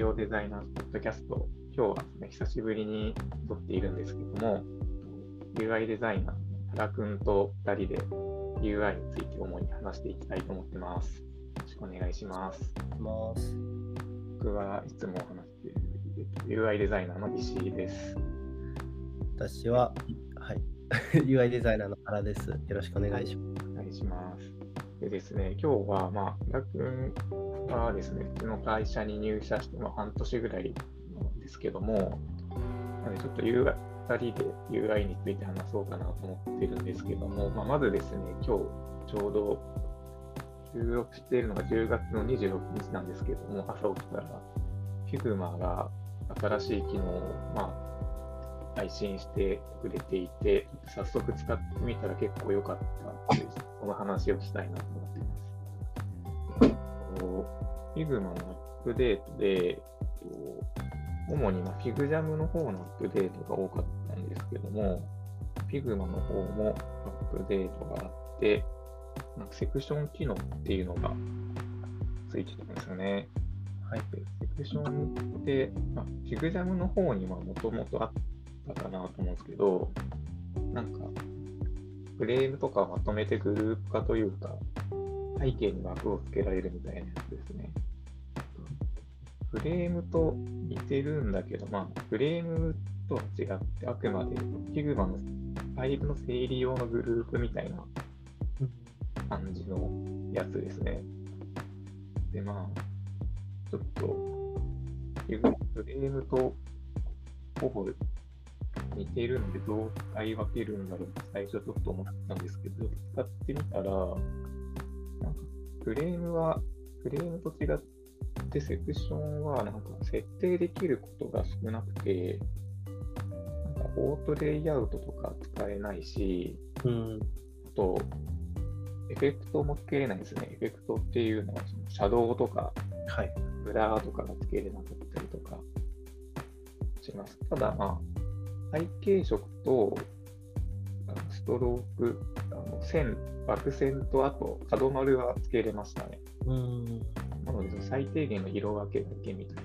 ジオデザイナーズポッドキャスト、今日はですね、久しぶりに撮っているんですけども、UI デザイナー、原くんと2人で UI について主に話していきたいと思ってます。よろしくお願いします。ます。僕はいつも話している UI デザイナーの石井です。私は、はい、UI デザイナーの原です。よろしくお願いします。お願いします。でですね、今日は、まあ、原くんはですね、うちの会社に入社して、ま、半年ぐらいなんですけども、なのでちょっと UI 2人で UI について話そうかなと思ってるんですけども、まあ、まずですね、今日ちょうど収録しているのが10月の26日なんですけども、朝起きたら Figma が新しい機能を、まあ、配信してくれていて、早速使ってみたら結構良かったっていう、その話をしたいなと思っています。Figma のアップデートで、主にまあ FigJam の方のアップデートが多かったんですけども、Figma の方もアップデートがあって、なんかセクション機能っていうのがついてたんですよね。はい。でセクションって、まあ、FigJam の方にもともとあったかなと思うんですけど、なんか、フレームとかをまとめてグループ化というか、背景に枠をつけられるみたいなやつですね。フレームと似てるんだけど、まあ、フレームとは違って、あくまで Figma のファイルの整理用のグループみたいな感じのやつですね。で、まあ、ちょっと、フレームとほぼ似てるんで、どう使い分けるんだろうって最初ちょっと思ったんですけど、使ってみたら、なんかフレームは、フレームと違って、セクションはなんか設定できることが少なくて、なんかオートレイアウトとか使えないし、うん。あと、エフェクトもつけれないですね。エフェクトっていうのは、そのシャドウとか、はい。ブラーとかがつけれなかったりとかします。ただ、まあ、背景色とストローク、あの線、枠線とあと角丸はつけれましたね。うん。なので、最低限の色分けだけみたいな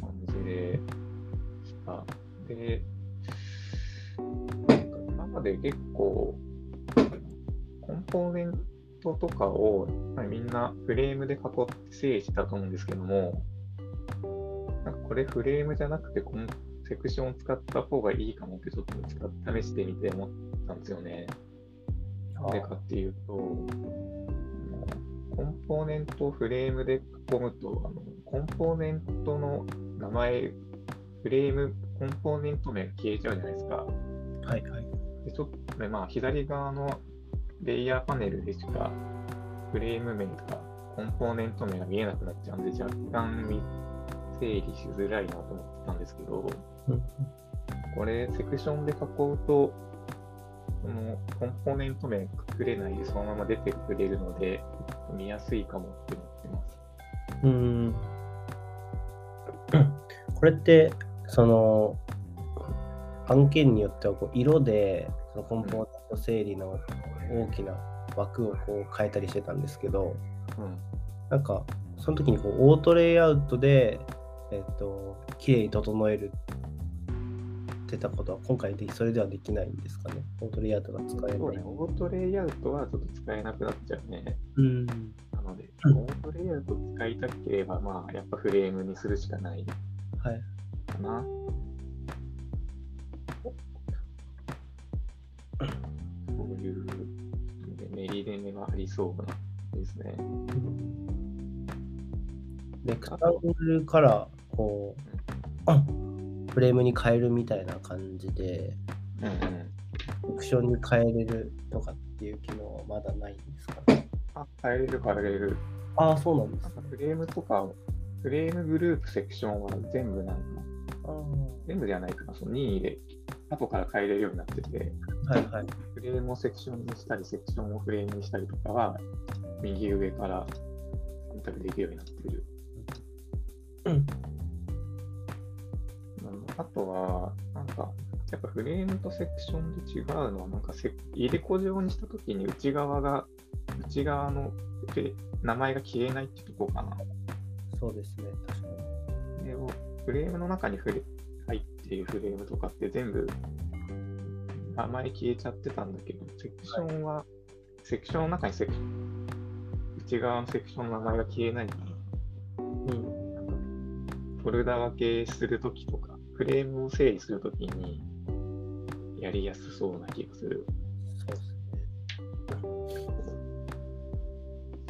感じでした。で、なんか今まで結構、コンポーネントとかをまあみんなフレームで囲って整理したと思うんですけども、これフレームじゃなくてこのセクションを使った方がいいかもってちょっと試してみて思ったんですよね。なんでかっていうと、コンポーネントをフレームで囲むと、あのコンポーネントの名前、フレーム、コンポーネント名が消えちゃうじゃないですか。はい。はい。でちょっとね、まあ、左側のレイヤーパネルでしか、フレーム名とか、コンポーネント名が見えなくなっちゃうんで、若干み整理しづらいなと思ってたんですけど、うん。これ、セクションで囲うと、そのコンポーネント名隠れないでそのまま出てくれるので、見やすいかもって思ってます。うん。これって、その、案件によってはこう色で、そのコンポーネント整理の大きな枠をこう変えたりしてたんですけど、うん。なんか、その時にこうオートレイアウトで、えっ、と、綺麗に整えるってたことは、今回でそれではできないんですかね？オートレイアウトが使えないそうね、。オートレイアウトはちょっと使えなくなっちゃうね。うん。なので、うんオートレイアウト使いたければ、まあ、やっぱフレームにするしかないはい。かな。そういうメリデメはありそうなですね。レクタングルからこう、あフレームに変えるみたいな感じで、うんうん。オプションに変えれるとかっていう機能はまだないんですかね？あ、変えれる変えれる。ああ、そうなんですなんかフレームとか、フレームグループセクションは全部なんか、あ全部じゃないかな、その任意で後から変えれるようになってて、あはいはい。フレームをセクションにしたり、セクションをフレームにしたりとかは、右上から選択できるようになってる。うん。うんあとは、なんか、やっぱフレームとセクションで違うのは、なんかセ入れ子状にしたときに内側が、内側の名前が消えないってとこかな。そうですね、確かに。それをフレームの中にフレ入っているフレームとかって全部名前消えちゃってたんだけど、セクションは、セクションの中にセクション、内側のセクションの名前が消えないから、うん。フォルダ分けするときとか、フレームを整理するときにやりやすそうな気がする。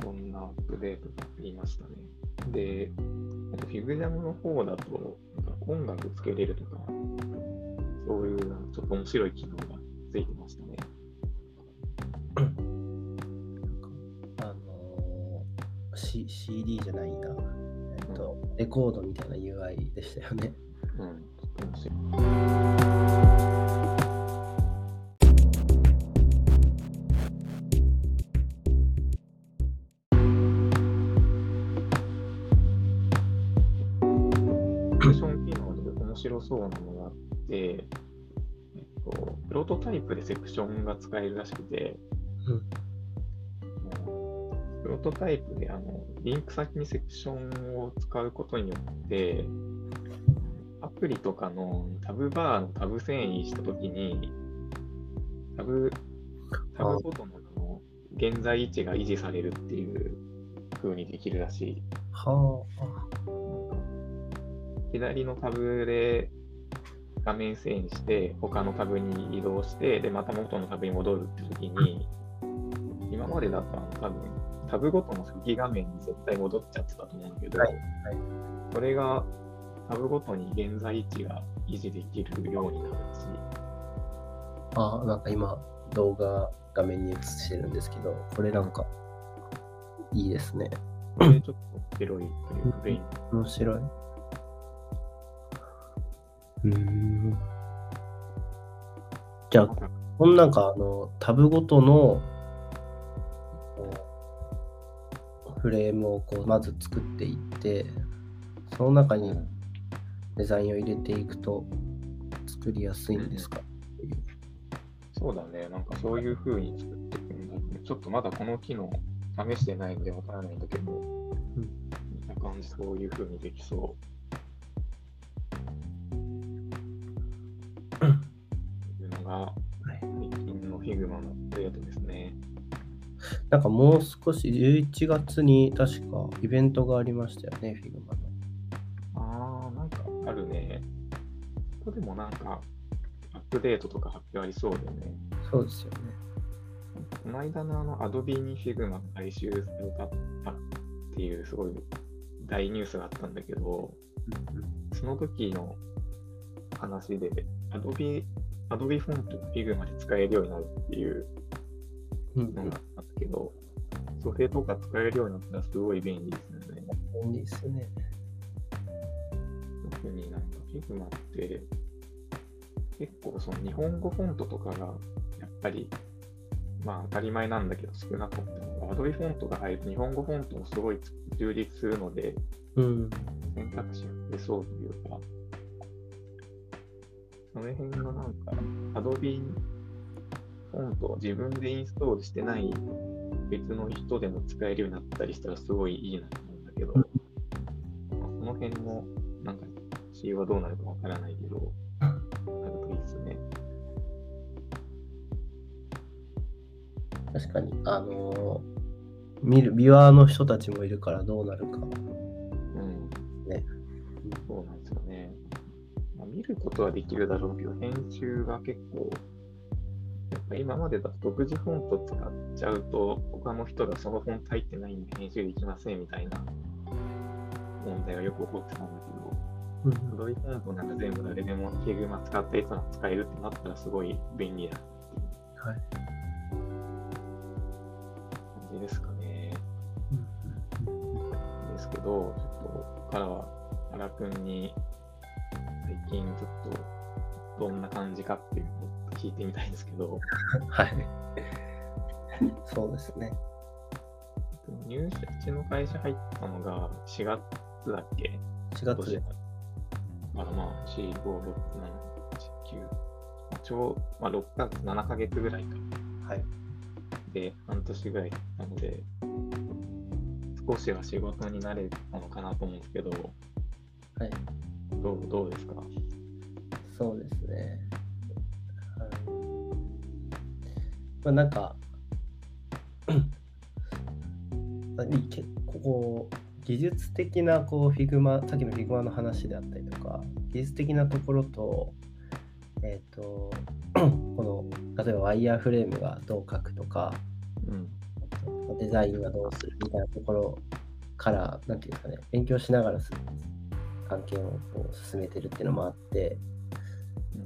そんなアップデートがありましたね。で、フィグジャムの方だと、音楽つけれるとか、そういうちょっと面白い機能がついてましたね。あのー C、CD じゃないな。えっと、レコードみたいな UI でしたよね。うん、ちょっと面白い。オプション機能で面白そうなのがあって、えっと、プロトタイプでセクションが使えるらしくて、あのプロトタイプであのリンク先にセクションを使うことによって、アプリとかのタブバーのタブ遷移したときに、タブ、タブごとのあの現在位置が維持されるっていう風にできるらしい。は左のタブで画面遷移して、他のタブに移動して、で、また元のタブに戻るって時に、今までだとあの多分、タブごとの初期画面に絶対戻っちゃってたと思うんだけど、はいはいそれがタブごとに現在位置が維持できるようになるし、あ。あ、なんか今、動画画面に映してるんですけど、これなんか、いいですね。これちょっと広いというか、便利。面白い。うーん。じゃあ、このなんかあのタブごとのフレームをこうまず作っていって、その中にデザインを入れていくと作りやすいんですか、そうだね、なんかそういう風に作っていくんだけど、ちょっとまだこの機能試してないのでわからないんだけど、見た感じそういう風にできそう。いうのが、最近の Figma のプデートですね。なんかもう少し11月に確かイベントがありましたよね、フここでもなんか、アップデートとか発表ありそうだよね。そうですよね。この間のあの Adobe に Figma が回収されたっていうすごい大ニュースがあったんだけど、その時の話で Adobe, Adobe フォントが Figma で使えるようになるっていううんのがあったけど、それとか使えるようになったらすごい便利ですよね。便利ですね。特になんか Figma って結構その日本語フォントとかがやっぱりまあ当たり前なんだけど少なかったのが Adobe フォントが入ると日本語フォントもすごい充実するのでうん。選択肢が増えそうというかその辺がなんか Adobe フォントを自分でインストールしてない別の人でも使えるようになったりしたらすごいいいなと思うんだけど、まあその辺もなんか C はどうなるかわからないけど、なるといいですね。確かに、あのー見る、ビュアーの人たちもいるからどうなるか。うん。ね。そうなんですよね。まあ、見ることはできるだろうけど、編集が結構、やっぱ今までだと独自フォント使っちゃうと、他の人がそのフォント入ってないんで編集できませんみたいな問題がよく起こってたんだけど、うんドイフォントなんか全部誰でも Figma 使ったやつが使えるってなったらすごい便利なはい。感じですかね。ですけど、ちょっとここからは原くんに最近ちょっとどんな感じかっていうのを聞いてみたいんですけど、はい。そうですね。入社、うちの会社入ったのが4月だっけ？4月で。あまあ、4、5、6、7、8、9、ちょう、まあ、6ヶ月、7ヶ月ぐらいか。はい。で、半年ぐらいなので、少しは仕事になれたのかなと思うんですけど、はい。どうどうですか？そうですね。うんまあなんか、ここ技術的なこう Figma、さっきの Figmaの話であったりとか、技術的なところと、えっ、と、この、例えばワイヤーフレームがどう書くとか、うん。デザインはどうするみたいなところから、なんていうんですかね、勉強しながらす関係をこう進めてるっていうのもあって、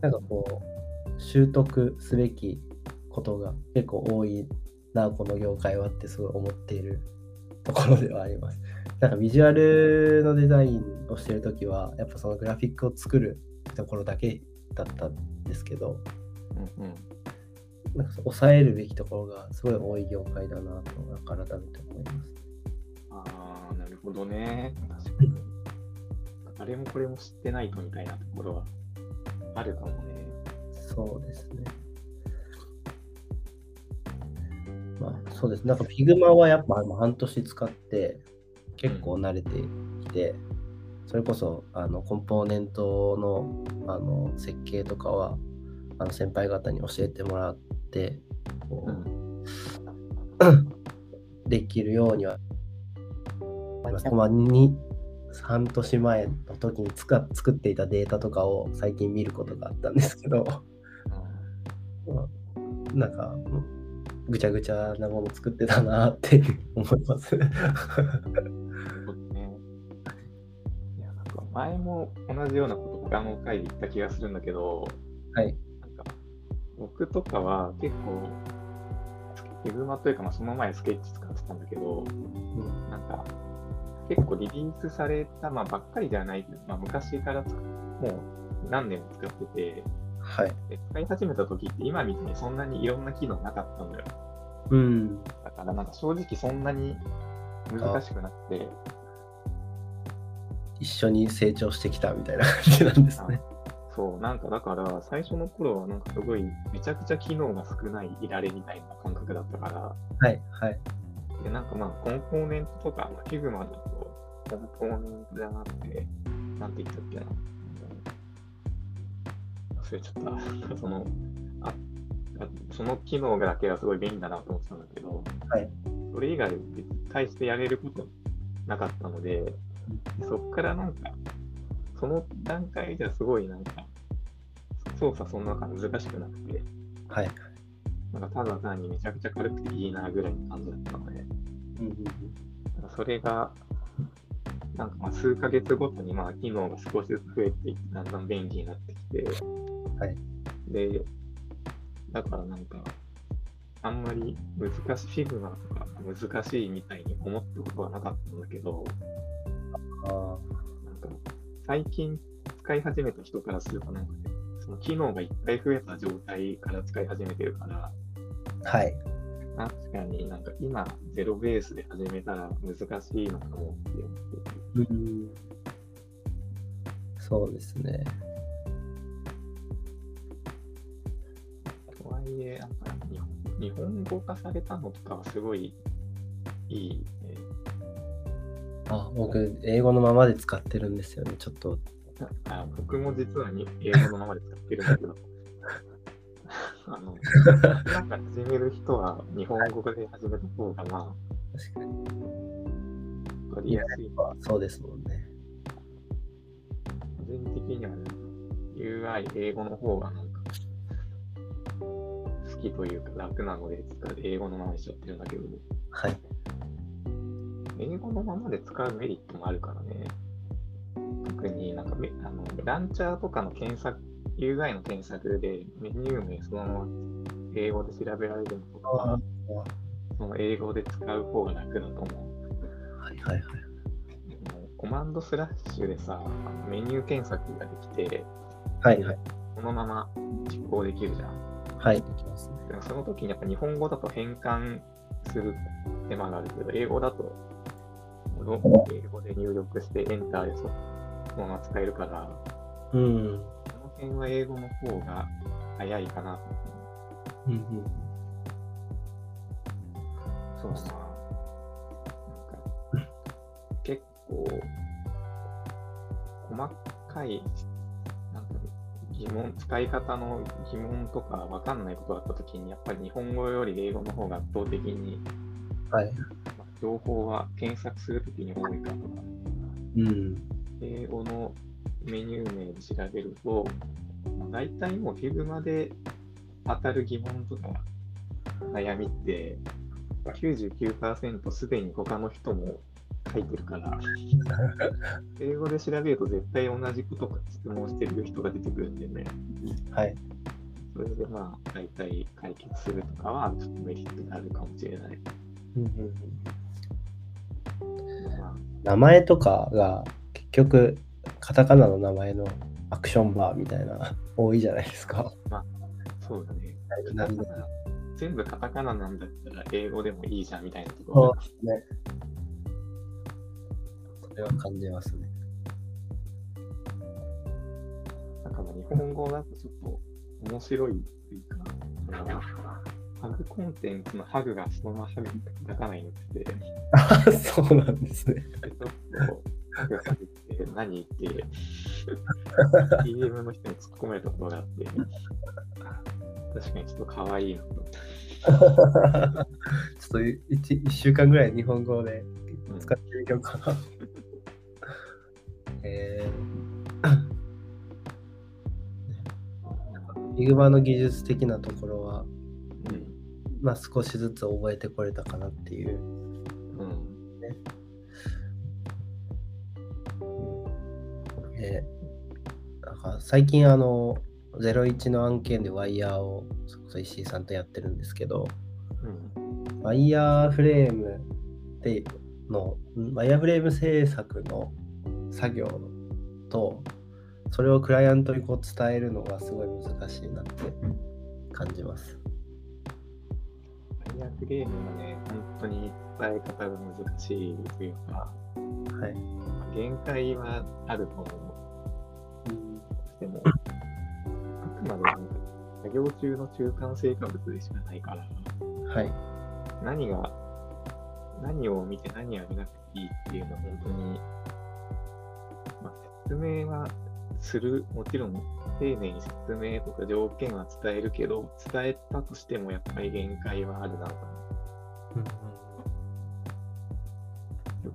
なんかこう、習得すべきことが結構多いな、この業界はってすごい思っているところではあります。なんかビジュアルのデザインをしてるときは、やっぱそのグラフィックを作るところだけだったんですけど、うんうん。なんか抑えるべきところがすごい多い業界だなと、なんか改めて思います。ああ、なるほどね。確かに。あれもこれも知ってないとみたいなところはあるかもね。そうですね。まあ、そうです。なんか Figma はやっぱ半年使って結構慣れてきて、それこそあのコンポーネントのあの設計とかはあの先輩方に教えてもらって、こう。うん。できるようにはまあ、に半年前の時につか作っていたデータとかを最近見ることがあったんですけど、まあなんか、うんぐちゃぐちゃなもの作ってたなって 思います。ね。いや、なんか前も同じようなこと他の回で言った気がするんだけど、はい。なんか僕とかは結構、 Figmaというか、まあ、その前スケッチ使ってたんだけど、うんなんか結構リリースされた、まあ、ばっかりではないまあ、昔からつもう何年も使ってて、はい。で使い始めた時って今みたいにそんなにいろんな機能なかったんだよ。うん。だからなんか正直そんなに難しくなくて、一緒に成長してきたみたいな感じなんですね。そう、なんかだから最初の頃はなんかすごいめちゃくちゃ機能が少ないいられみたいな感覚だったから、はい。はい。で、なんかまあコンポーネントとか、まあ、Figma だとコンポーネントじゃなくて、なんて言ったっけな。忘れちゃった。その、ああその機能だけはすごい便利だなと思ってたんだけど、はい。それ以外対してやれることなかったので、そっからなんか、その段階じゃすごいなんか、操作そんな難しくなくて、はい。なんかただ単にめちゃくちゃ軽くていいなぐらいの感じだったので、うんなんかそれが、なんかまあ数ヶ月ごとにまあ機能が少しずつ増えていって、だんだん便利になってきて、はい。で、だからなんか、あんまり難しい、 Figmaとか難しいみたいに思ったことはなかったんだけど、あなんか最近使い始めた人からするとなんかね、その機能がいっぱい増えた状態から使い始めてるから、ーはい。確かになんか今ゼロベースで始めたら難しいのかもって思ってて。うん。そうですね。とはいえ、なんか日本日本語化されたのとかはすごいいい、ね。あ、僕、英語のままで使ってるんですよね。ちょっと。あ僕も実はに英語のままで使ってるんだけど、あの、なんか始める人は日本語で始めた方がま確かに。あ、わかりやすい。そうですもんね。個人的には、ね、UI 英語の方が好きというか楽なので使う英語のままにしちゃってるんだけど、はい。英語のままで使うメリットもあるからね。特になんかめあのランチャーとかの検索、UI の検索でメニュー名そのまま英語で調べられるのとかは、その英語で使う方が楽だと思う。はいはいはい。コマンドスラッシュでさ、メニュー検索ができて、はいはい。そのまま実行できるじゃん。はい、その時にやっぱ日本語だと変換する手間があるけど、英語だと、英語で入力してエンターでそそのまま使えるから、うん。その辺は英語の方が早いかなとうんうん。そうな。なんかこう、細かい、疑問、使い方の疑問とかわかんないことがあったときに、やっぱり日本語より英語の方が圧倒的に、はい。まあ情報は検索するときに多いから、うん。英語のメニュー名で調べると、まあ、大体もう Figmaで当たる疑問とか悩みって、99%すでに他の人も書いてるから、英語で調べると絶対同じことか質問してる人が出てくるんでね、はい。それでまあ大体解決するとかはちょっとメリットがあるかもしれない。うんうんうんまあ、名前とかが結局カタカナの名前のアクションバーみたいな多いじゃないですか。そうだね。全部カタカナなんだったら英語でもいいじゃんみたいなところね。それは感じますね。なんかまあ日本語だとちょっと面白いっていうか、ハグコンテンツのハグがそのままハグに書かないのって、であそうなんですね。ちょっとハグハグって何って DM の人に突っ込めたことがあって、確かにちょっと可愛いなと。ちょっと一一週間ぐらい日本語でうん使ってみようかな。ー、ヒグマの技術的なところは、うん。まあ、少しずつ覚えてこれたかなっていう。うん。えーなんか最近あの01の案件でワイヤーをそれこそ石井さんとやってるんですけどうん。ワイヤーフレームでのんワイヤーフレーム制作の作業とそれをクライアントにこう伝えるのがすごい難しいなって感じます。ファイヤーフレームはね、本当に伝え方が難しいというか、はい。限界はあると思う。でも、あくまでなんか作業中の中間成果物でしかないから、はい。何が、何を見て何を見なくていいっていうのは本当に、まあ、説明はする、もちろん丁寧に説明とか条件は伝えるけど、伝えたとしてもやっぱり限界はあるなと思う。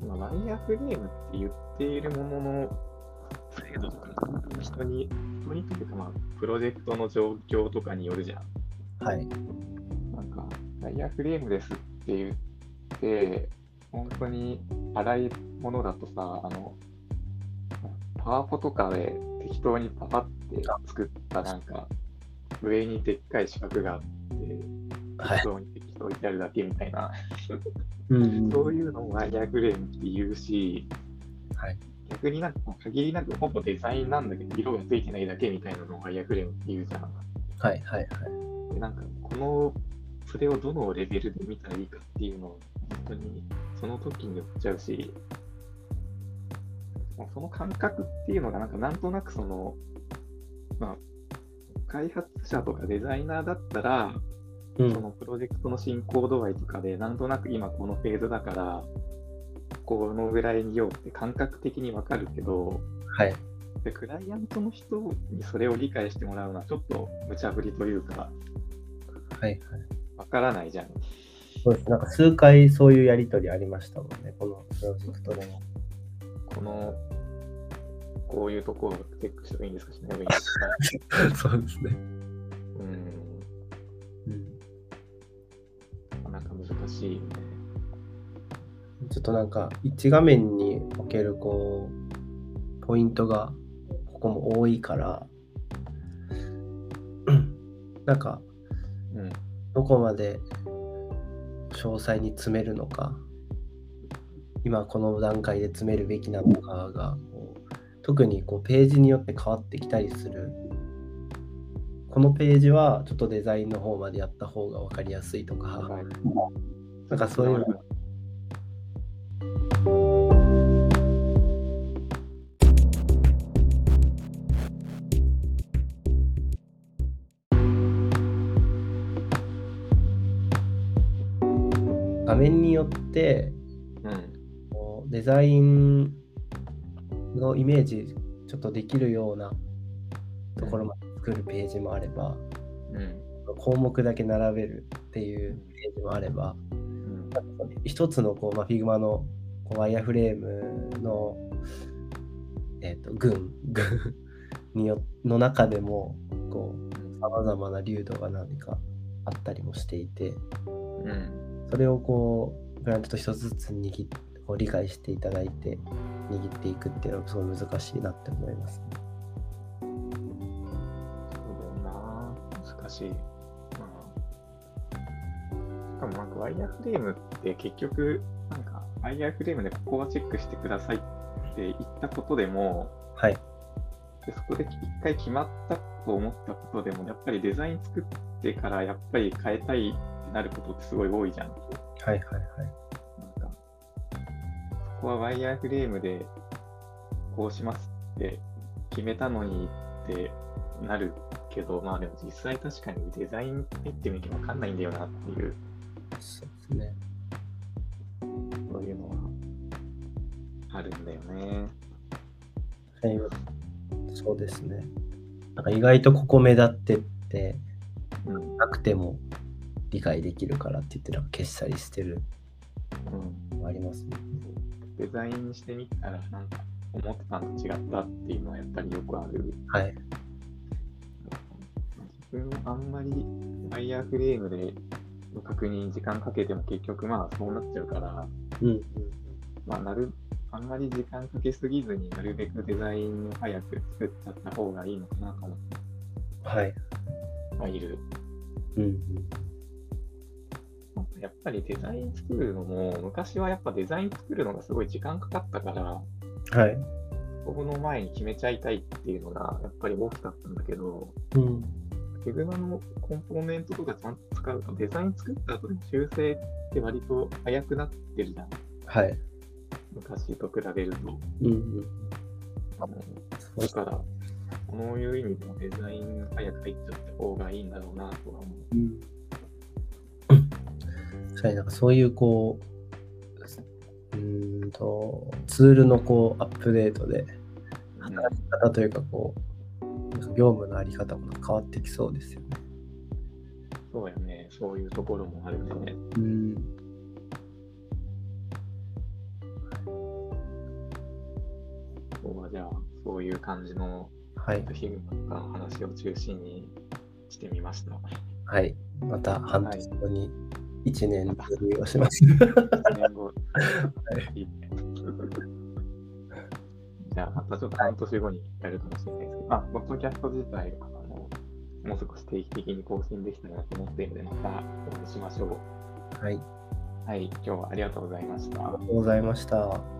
まあ、ワイヤーフレームって言っているものの、精度とか、人に、人にというか、まあ、プロジェクトの状況とかによるじゃん。はい。なんか、ワイヤーフレームですって言って、本当に粗いものだとさ、あの、パワポとかで適当にパパって作ったなんか、上にでっかい四角があって、はい適。当に適当にやるだけみたいな、うんそういうのをワイヤーフレームって言うし、はい。逆になんか限りなくほぼデザインなんだけど、色がついてないだけみたいなのをワイヤーフレームって言うじゃん。はい。はい。はい。でなんか、この、それをどのレベルで見たらいいかっていうのを、本当にその時によっちゃうし、その感覚っていうのが、なんか、なんとなくその、まあ、開発者とかデザイナーだったら、うんそのプロジェクトの進行度合いとかで、なんとなく今このフェーズだから、このぐらいにようって感覚的にわかるけど、はい。でクライアントの人にそれを理解してもらうのはちょっと無茶ぶりというか、はい。はい。わからないじゃん。そうです。なんか数回そういうやりとりありましたもんね、このプロジェクトでも。この、こういうところをチェックしたらいいんですか？しない方がいいんですか そうですね。うん、うん。なんか難しいよね。ちょっとなんか一画面におけるこうポイントがここも多いから なんかうん。どこまで詳細に詰めるのか今この段階で詰めるべきなのかが特にこうページによって変わってきたりする。このページはちょっとデザインの方までやった方が分かりやすいとか。はいなんかそういうの。画面によってうん。デザインのイメージちょっとできるようなところまで作るページもあれば、うん。項目だけ並べるっていうページもあれば、うん。一つのこう、まあ、Figma のこうワイヤーフレームの、えー、と群群 によの中でもさまざまな流度が何かあったりもしていてうん。それをこうグラントと一つずつ握っこう理解していただいて握っていくっていうのがすごい難しいなって思います。そうだよな。難しい。まあ。しかもなんかワイヤーフレームって結局、なんかワイヤーフレームでここはチェックしてくださいって言ったことでも、はい。でそこで一回決まったと思ったことでも、やっぱりデザイン作ってからやっぱり変えたいってなることってすごい多いじゃん。はいはいはい。こはワイヤーフレームでこうしますって決めたのにってなるけど、まあでも実際確かにデザイン入ってみてわかんないんだよなっていう、そうですね。そういうのはあるんだよね。はいそうですね。なんか意外とここ目立ってってうん。なくても理解できるからって言ってなんか消したりしてるうん。のありますね。デザインしてみたら、なんか思ってたのと違ったっていうのはやっぱりよくある。はい。自分もあんまりワイヤーフレームでの確認時間かけても結局まあそうなっちゃうから、うん。まあなる、あんまり時間かけすぎずになるべくデザインを早く作っちゃった方がいいのかなと思ってはい。はいる。うんうん。やっぱりデザイン作るのも、昔はやっぱデザイン作るのがすごい時間かかったから、はい。ここの前に決めちゃいたいっていうのがやっぱり大きかったんだけど、うん。Figma のコンポーネントとかちゃんと使うと、デザイン作った後に修正って割と早くなってるじゃん。はい。昔と比べると。うんうん。あのだから、こういう意味でもデザイン早く入っちゃった方がいいんだろうなとは思う。うん。確かになんかそういうこう、うーんと、ツールのこうアップデートで、働き方というかこう、なんか業務のあり方も変わってきそうですよね。そうやね、そういうところもあるね。うん。今日はじゃあ、そういう感じのはい。ヒグマの話を中心にしてみました。はい。また半年後に1年レビューをします。1年後。いいねじゃあ、またちょっと半年後にやるかもしれないですけど、まあ、ポッドキャスト自体あの、もう少し定期的に更新できたらなと思っているので、またお会いしましょう。はい。はい、今日はありがとうございました。ありがとうございました。